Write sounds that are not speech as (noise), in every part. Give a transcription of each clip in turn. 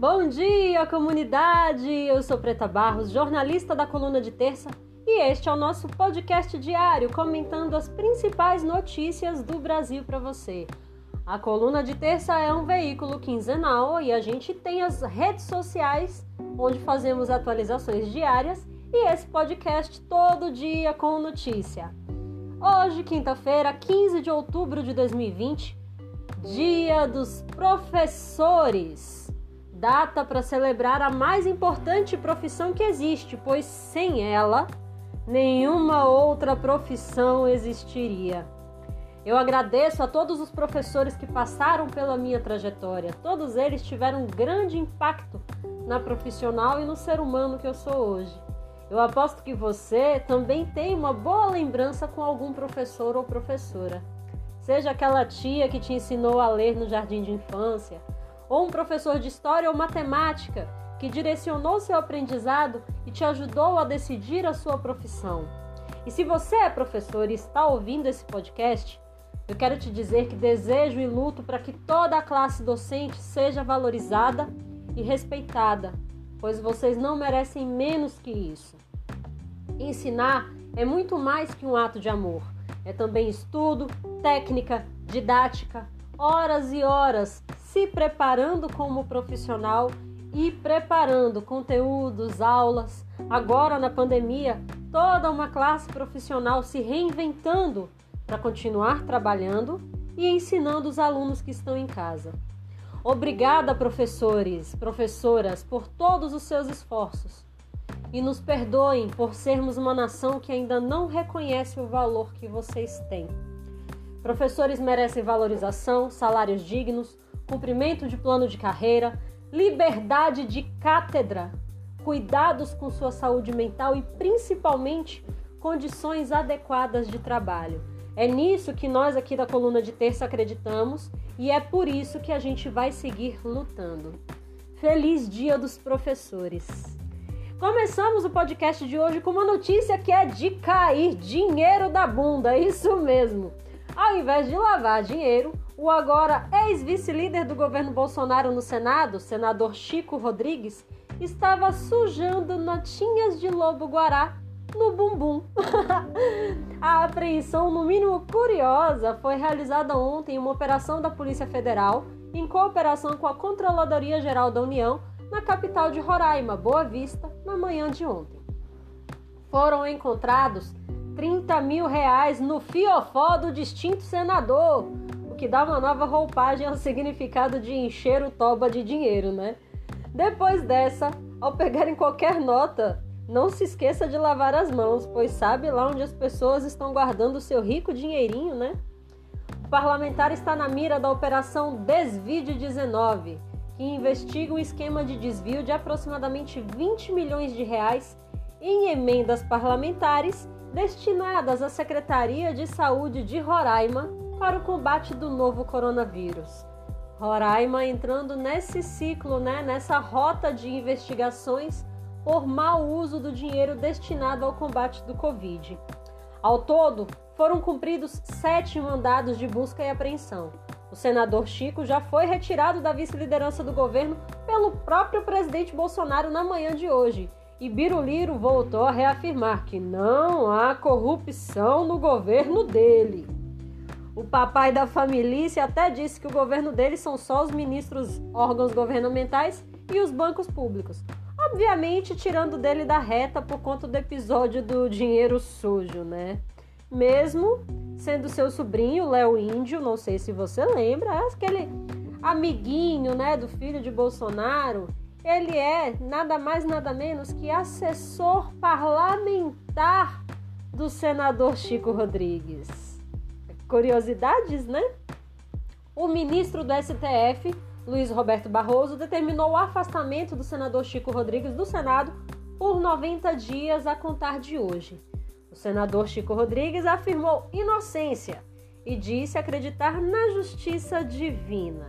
Bom dia, comunidade! Eu sou Preta Barros, jornalista da Coluna de Terça, e este é o nosso podcast diário comentando as principais notícias do Brasil para você. A Coluna de Terça é um veículo quinzenal e a gente tem as redes sociais onde fazemos atualizações diárias e esse podcast todo dia com notícia. Hoje, quinta-feira, 15 de outubro de 2020, Dia dos Professores. Data para celebrar a mais importante profissão que existe, pois sem ela, nenhuma outra profissão existiria. Eu agradeço a todos os professores que passaram pela minha trajetória. Todos eles tiveram um grande impacto na profissional e no ser humano que eu sou hoje. Eu aposto que você também tem uma boa lembrança com algum professor ou professora. Seja aquela tia que te ensinou a ler no jardim de infância, ou um professor de história ou matemática que direcionou seu aprendizado e te ajudou a decidir a sua profissão. E se você é professor e está ouvindo esse podcast, eu quero te dizer que desejo e luto para que toda a classe docente seja valorizada e respeitada, pois vocês não merecem menos que isso. Ensinar é muito mais que um ato de amor. É também estudo, técnica, didática, horas e horas se preparando como profissional e preparando conteúdos, aulas. Agora na pandemia, toda uma classe profissional se reinventando para continuar trabalhando e ensinando os alunos que estão em casa. Obrigada, professores, professoras, por todos os seus esforços e nos perdoem por sermos uma nação que ainda não reconhece o valor que vocês têm. Professores merecem valorização, salários dignos, cumprimento de plano de carreira, liberdade de cátedra, cuidados com sua saúde mental e principalmente condições adequadas de trabalho. É nisso que nós aqui da coluna de terça acreditamos e é por isso que a gente vai seguir lutando. Feliz Dia dos Professores! Começamos o podcast de hoje com uma notícia que é de cair dinheiro da bunda, isso mesmo. Ao invés de lavar dinheiro, o agora ex-vice-líder do governo Bolsonaro no Senado, senador Chico Rodrigues, estava sujando notinhas de lobo-guará no bumbum. (laughs) A apreensão, no mínimo curiosa, foi realizada ontem em uma operação da Polícia Federal, em cooperação com a Controladoria Geral da União, na capital de Roraima, Boa Vista, na manhã de ontem. Foram encontrados 30 mil reais no fiofó do distinto senador, que dá uma nova roupagem ao significado de encher o toba de dinheiro, né? Depois dessa, ao pegarem qualquer nota, não se esqueça de lavar as mãos, pois sabe lá onde as pessoas estão guardando o seu rico dinheirinho, né? O parlamentar está na mira da operação Desvide 19 que investiga um esquema de desvio de aproximadamente 20 milhões de reais em emendas parlamentares destinadas à Secretaria de Saúde de Roraima para o combate do novo coronavírus. Roraima entrando nesse ciclo, né, nessa rota de investigações por mau uso do dinheiro destinado ao combate do Covid. Ao todo, foram cumpridos sete mandados de busca e apreensão. O senador Chico já foi retirado da vice-liderança do governo pelo próprio presidente Bolsonaro na manhã de hoje. E Biruliro voltou a reafirmar que não há corrupção no governo dele. O papai da família até disse que o governo dele são só os ministros, órgãos governamentais e os bancos públicos. Obviamente, tirando dele da reta por conta do episódio do dinheiro sujo, né? Mesmo sendo seu sobrinho, Léo Índio, não sei se você lembra, aquele amiguinho, né, do filho de Bolsonaro. Ele é nada mais nada menos que assessor parlamentar do senador Chico Rodrigues. Curiosidades, né? O ministro do STF, Luiz Roberto Barroso, determinou o afastamento do senador Chico Rodrigues do Senado por 90 dias a contar de hoje. O senador Chico Rodrigues afirmou inocência e disse acreditar na justiça divina.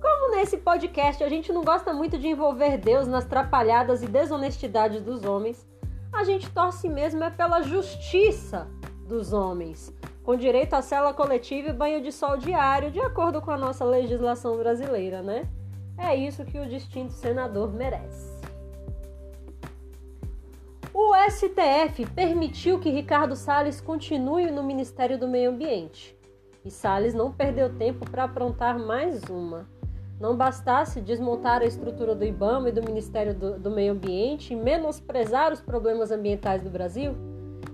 Como nesse podcast a gente não gosta muito de envolver Deus nas trapalhadas e desonestidades dos homens, a gente torce mesmo é pela justiça dos homens, com direito à cela coletiva e banho de sol diário, de acordo com a nossa legislação brasileira, né? É isso que o distinto senador merece. O STF permitiu que Ricardo Salles continue no Ministério do Meio Ambiente. E Salles não perdeu tempo para aprontar mais uma. Não bastasse desmontar a estrutura do IBAMA e do Ministério do, do Meio Ambiente e menosprezar os problemas ambientais do Brasil,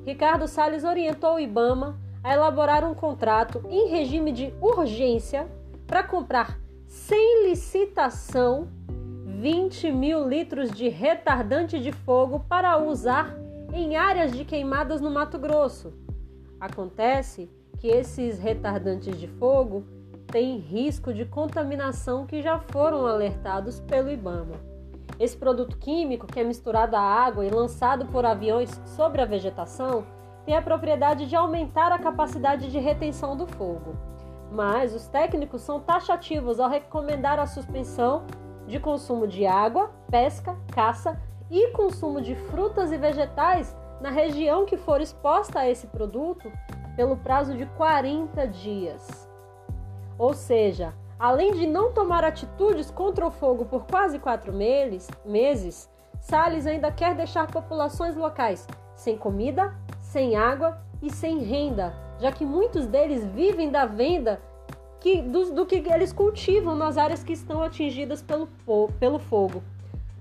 Ricardo Salles orientou o IBAMA a elaborar um contrato em regime de urgência para comprar sem licitação 20 mil litros de retardante de fogo para usar em áreas de queimadas no Mato Grosso. Acontece que esses retardantes de fogo têm risco de contaminação que já foram alertados pelo IBAMA. Esse produto químico, que é misturado à água e lançado por aviões sobre a vegetação, tem a propriedade de aumentar a capacidade de retenção do fogo. Mas os técnicos são taxativos ao recomendar a suspensão de consumo de água, pesca, caça e consumo de frutas e vegetais na região que for exposta a esse produto pelo prazo de 40 dias. Ou seja, além de não tomar atitudes contra o fogo por quase quatro meses, Salles ainda quer deixar populações locais sem comida, sem água e sem renda, já que muitos deles vivem da venda que, do, do que eles cultivam nas áreas que estão atingidas pelo, pelo fogo.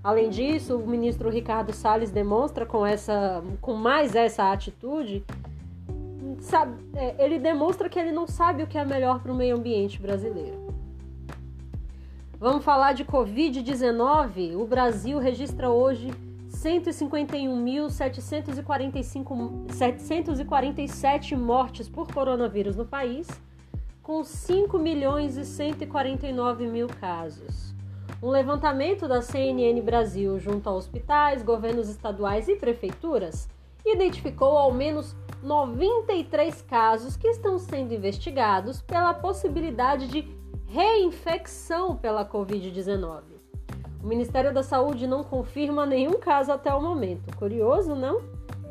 Além disso, o ministro Ricardo Salles demonstra com, essa, com mais essa atitude, sabe, é, ele demonstra que ele não sabe o que é melhor para o meio ambiente brasileiro. Vamos falar de Covid-19? O Brasil registra hoje 151.747 mortes por coronavírus no país, com 5 milhões e 149 mil casos. Um levantamento da CNN Brasil junto a hospitais, governos estaduais e prefeituras identificou ao menos 93 casos que estão sendo investigados pela possibilidade de reinfecção pela Covid-19. O Ministério da Saúde não confirma nenhum caso até o momento. Curioso, não?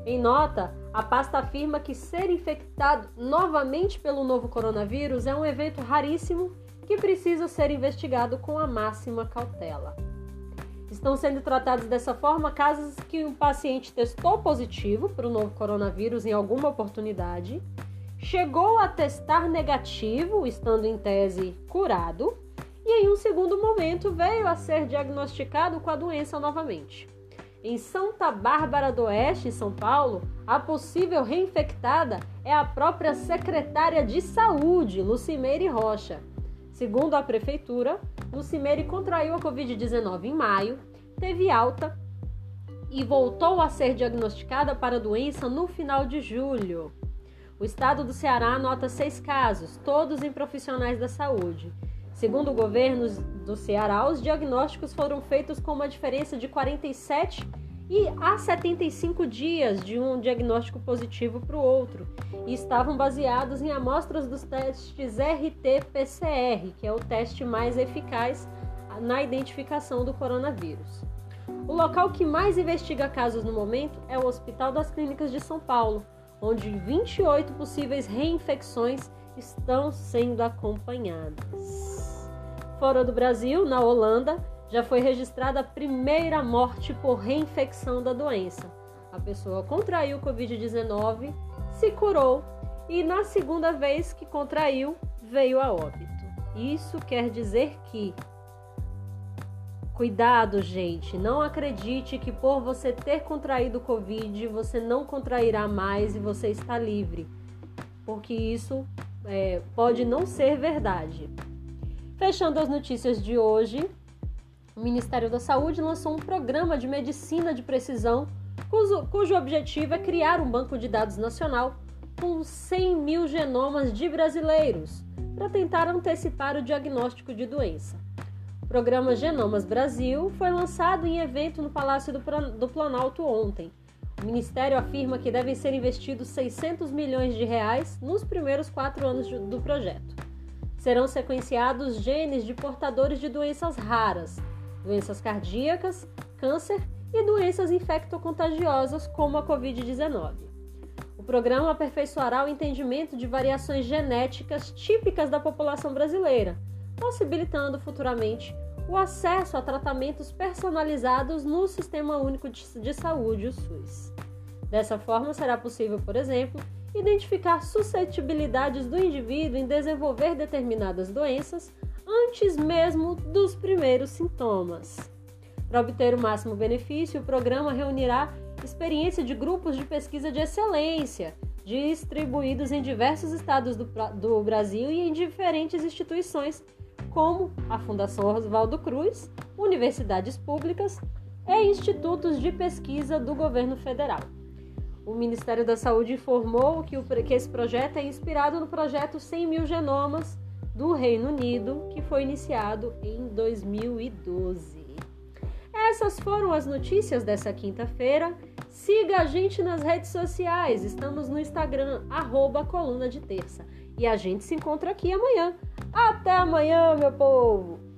Em nota, a pasta afirma que ser infectado novamente pelo novo coronavírus é um evento raríssimo que precisa ser investigado com a máxima cautela. Estão sendo tratados dessa forma casos que um paciente testou positivo para o novo coronavírus em alguma oportunidade, chegou a testar negativo, estando em tese curado e em um segundo momento veio a ser diagnosticado com a doença novamente. Em Santa Bárbara do Oeste, São Paulo, a possível reinfectada é a própria secretária de Saúde, Lucimeire Rocha. Segundo a prefeitura, Lucimeire contraiu a Covid-19 em maio, teve alta e voltou a ser diagnosticada para a doença no final de julho. O estado do Ceará anota seis casos, todos em profissionais da saúde. Segundo o governo do Ceará, os diagnósticos foram feitos com uma diferença de 47 e a 75 dias de um diagnóstico positivo para o outro e estavam baseados em amostras dos testes RT-PCR, que é o teste mais eficaz na identificação do coronavírus. O local que mais investiga casos no momento é o Hospital das Clínicas de São Paulo, onde 28 possíveis reinfecções estão sendo acompanhadas. Fora do Brasil, na Holanda, já foi registrada a primeira morte por reinfecção da doença. A pessoa contraiu o Covid-19, se curou e na segunda vez que contraiu, veio a óbito. Isso quer dizer que Cuidado, gente. Não acredite que por você ter contraído Covid, você não contrairá mais e você está livre. Porque isso é, pode não ser verdade. Fechando as notícias de hoje, o Ministério da Saúde lançou um programa de medicina de precisão cujo, cujo objetivo é criar um banco de dados nacional com 100 mil genomas de brasileiros para tentar antecipar o diagnóstico de doença. O programa Genomas Brasil foi lançado em evento no Palácio do Planalto ontem. O Ministério afirma que devem ser investidos 600 milhões de reais nos primeiros quatro anos do projeto serão sequenciados genes de portadores de doenças raras, doenças cardíacas, câncer e doenças infectocontagiosas como a Covid-19. O programa aperfeiçoará o entendimento de variações genéticas típicas da população brasileira, possibilitando futuramente o acesso a tratamentos personalizados no Sistema Único de Saúde, o SUS. Dessa forma, será possível, por exemplo, identificar suscetibilidades do indivíduo em desenvolver determinadas doenças antes mesmo dos primeiros sintomas. Para obter o máximo benefício, o programa reunirá experiência de grupos de pesquisa de excelência, distribuídos em diversos estados do, do Brasil e em diferentes instituições, como a Fundação Oswaldo Cruz, universidades públicas e institutos de pesquisa do governo federal. O Ministério da Saúde informou que, o, que esse projeto é inspirado no projeto 100 mil genomas do Reino Unido, que foi iniciado em 2012. Essas foram as notícias dessa quinta-feira. Siga a gente nas redes sociais. Estamos no Instagram, arroba Coluna de Terça. E a gente se encontra aqui amanhã. Até amanhã, meu povo!